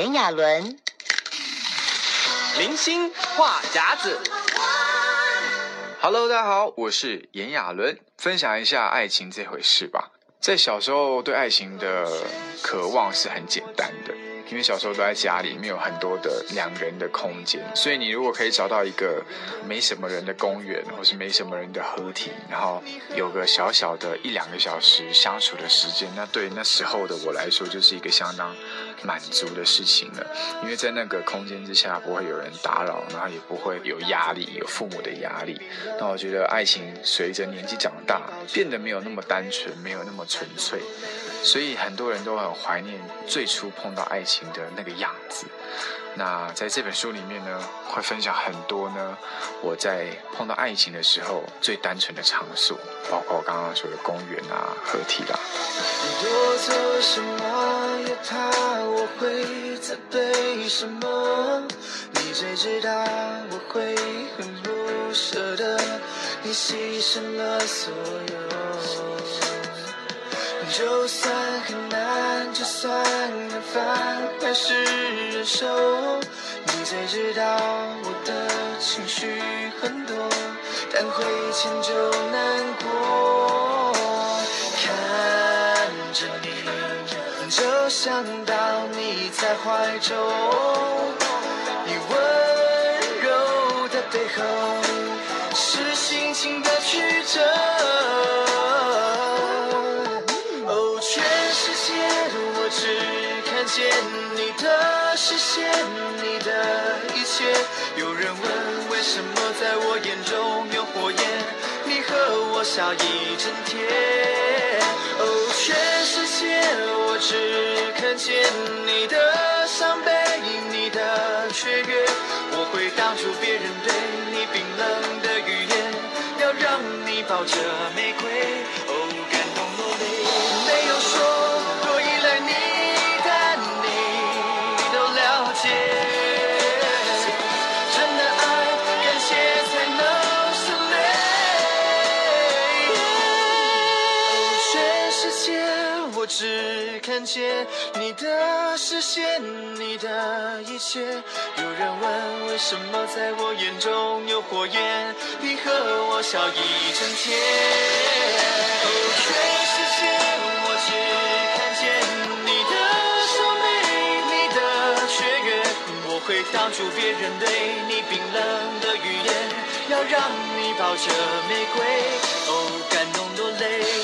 炎亚纶，明星话匣子。Hello，大家好，我是炎亚纶，分享一下爱情这回事吧。在小时候，对爱情的渴望是很简单的。因为小时候都在家里，没有很多的两人的空间，所以你如果可以找到一个没什么人的公园，或是没什么人的合体，然后有个小小的一两个小时相处的时间，那对那时候的我来说就是一个相当满足的事情了。因为在那个空间之下，不会有人打扰，然后也不会有压力，有父母的压力。那我觉得爱情随着年纪长大，变得没有那么单纯，没有那么纯粹。所以很多人都很怀念最初碰到爱情的那个样子。那在这本书里面呢，会分享很多呢，我在碰到爱情的时候最单纯的场所，包括我刚刚说的公园啊、合体啦。多做什么也怕我会责备什么，你最知道我会很不舍得，你牺牲了所有。就算很难，就算很烦，还是忍受。你最知道我的情绪很多，但会迁就难过。看着你，就想到你。在怀中，你温柔的背后，是心情的曲折。你的视线，你的一切。有人问为什么在我眼中有火焰，你和我笑一整天。哦，全世界我只看见你的伤悲，你的雀跃。我会挡住别人对你冰冷的语言，要让你抱着玫瑰。只看见你的视线，你的一切。有人问为什么在我眼中有火焰，你和我笑一整天。哦，全世界我只看见你的伤悲，你的雀跃。我会挡住别人对你冰冷的语言，要让你抱着玫瑰。哦，感动落泪。